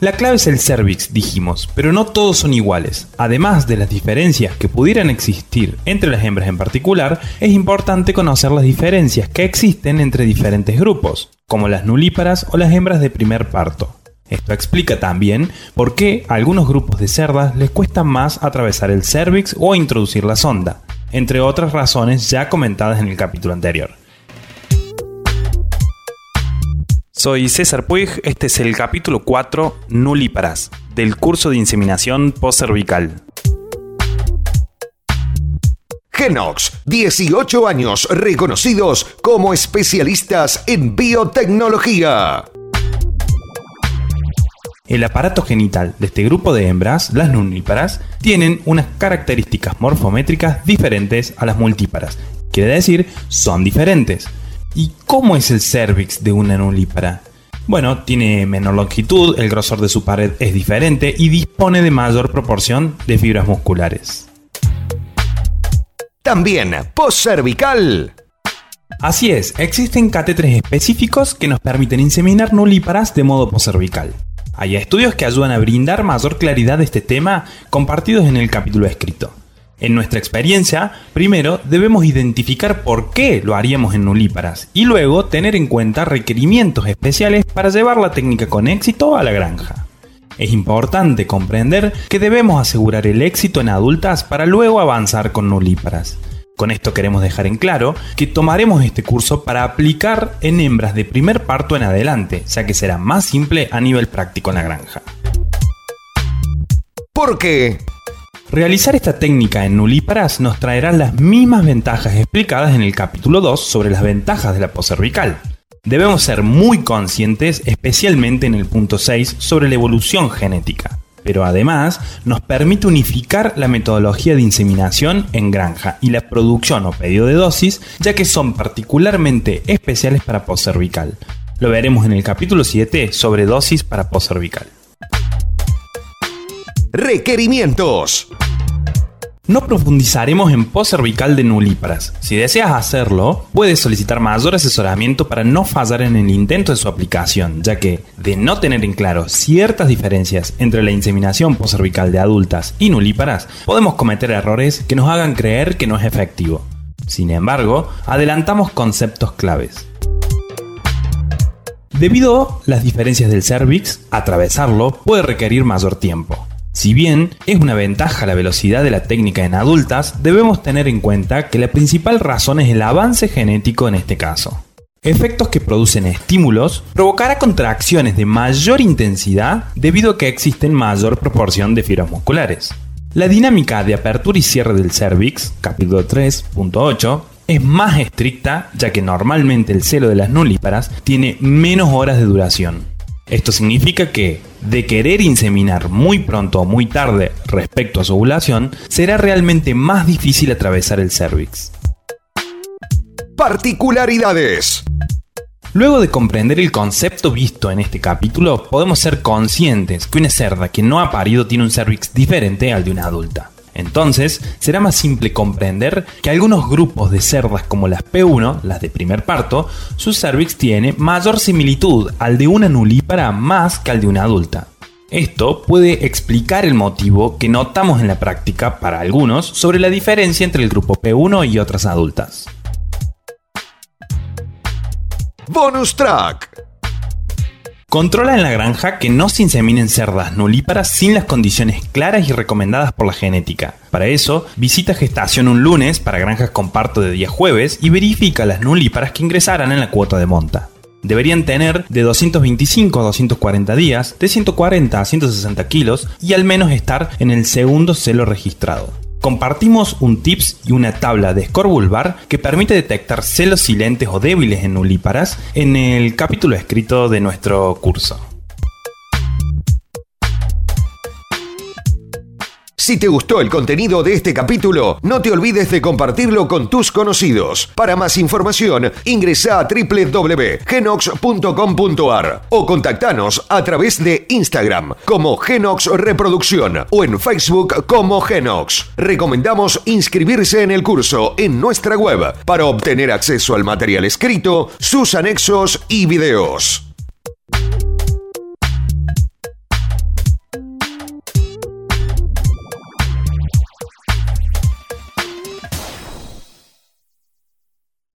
La clave es el cervix, dijimos, pero no todos son iguales. Además de las diferencias que pudieran existir entre las hembras en particular, es importante conocer las diferencias que existen entre diferentes grupos, como las nulíparas o las hembras de primer parto. Esto explica también por qué a algunos grupos de cerdas les cuesta más atravesar el cervix o introducir la sonda, entre otras razones ya comentadas en el capítulo anterior. Soy César Puig, este es el capítulo 4, Nulíparas, del curso de inseminación postcervical. Genox, 18 años reconocidos como especialistas en biotecnología. El aparato genital de este grupo de hembras, las nulíparas, tienen unas características morfométricas diferentes a las multíparas. Quiere decir, son diferentes. ¿Y cómo es el cervix de una nulípara? Bueno, tiene menor longitud, el grosor de su pared es diferente y dispone de mayor proporción de fibras musculares. También postcervical. Así es, existen catéteres específicos que nos permiten inseminar nulíparas de modo postcervical. Hay estudios que ayudan a brindar mayor claridad de este tema compartidos en el capítulo escrito. En nuestra experiencia, primero debemos identificar por qué lo haríamos en nulíparas y luego tener en cuenta requerimientos especiales para llevar la técnica con éxito a la granja. Es importante comprender que debemos asegurar el éxito en adultas para luego avanzar con nulíparas. Con esto queremos dejar en claro que tomaremos este curso para aplicar en hembras de primer parto en adelante, ya que será más simple a nivel práctico en la granja. ¿Por qué? Realizar esta técnica en nulíparas nos traerá las mismas ventajas explicadas en el capítulo 2 sobre las ventajas de la cervical. Debemos ser muy conscientes, especialmente en el punto 6, sobre la evolución genética. Pero además nos permite unificar la metodología de inseminación en granja y la producción o pedido de dosis, ya que son particularmente especiales para cervical. Lo veremos en el capítulo 7 sobre dosis para cervical. Requerimientos. No profundizaremos en cervical de nulíparas. Si deseas hacerlo, puedes solicitar mayor asesoramiento para no fallar en el intento de su aplicación, ya que, de no tener en claro ciertas diferencias entre la inseminación cervical de adultas y nulíparas, podemos cometer errores que nos hagan creer que no es efectivo. Sin embargo, adelantamos conceptos claves. Debido a las diferencias del cervix, atravesarlo puede requerir mayor tiempo. Si bien es una ventaja la velocidad de la técnica en adultas, debemos tener en cuenta que la principal razón es el avance genético en este caso. Efectos que producen estímulos provocará contracciones de mayor intensidad debido a que existen mayor proporción de fibras musculares. La dinámica de apertura y cierre del cervix, capítulo 3.8, es más estricta ya que normalmente el celo de las nulíparas tiene menos horas de duración. Esto significa que, de querer inseminar muy pronto o muy tarde respecto a su ovulación, será realmente más difícil atravesar el cervix. Particularidades. Luego de comprender el concepto visto en este capítulo, podemos ser conscientes que una cerda que no ha parido tiene un cervix diferente al de una adulta. Entonces, será más simple comprender que algunos grupos de cerdas como las P1, las de primer parto, su cervix tiene mayor similitud al de una nulípara más que al de una adulta. Esto puede explicar el motivo que notamos en la práctica para algunos sobre la diferencia entre el grupo P1 y otras adultas. Bonus track. Controla en la granja que no se inseminen cerdas nulíparas sin las condiciones claras y recomendadas por la genética. Para eso, visita gestación un lunes para granjas con parto de día jueves y verifica las nulíparas que ingresarán en la cuota de monta. Deberían tener de 225 a 240 días, de 140 a 160 kilos y al menos estar en el segundo celo registrado. Compartimos un tips y una tabla de score vulvar que permite detectar celos silentes o débiles en nulíparas en el capítulo escrito de nuestro curso. Si te gustó el contenido de este capítulo, no te olvides de compartirlo con tus conocidos. Para más información, ingresa a www.genox.com.ar o contactanos a través de Instagram como Genox Reproducción o en Facebook como Genox. Recomendamos inscribirse en el curso en nuestra web para obtener acceso al material escrito, sus anexos y videos.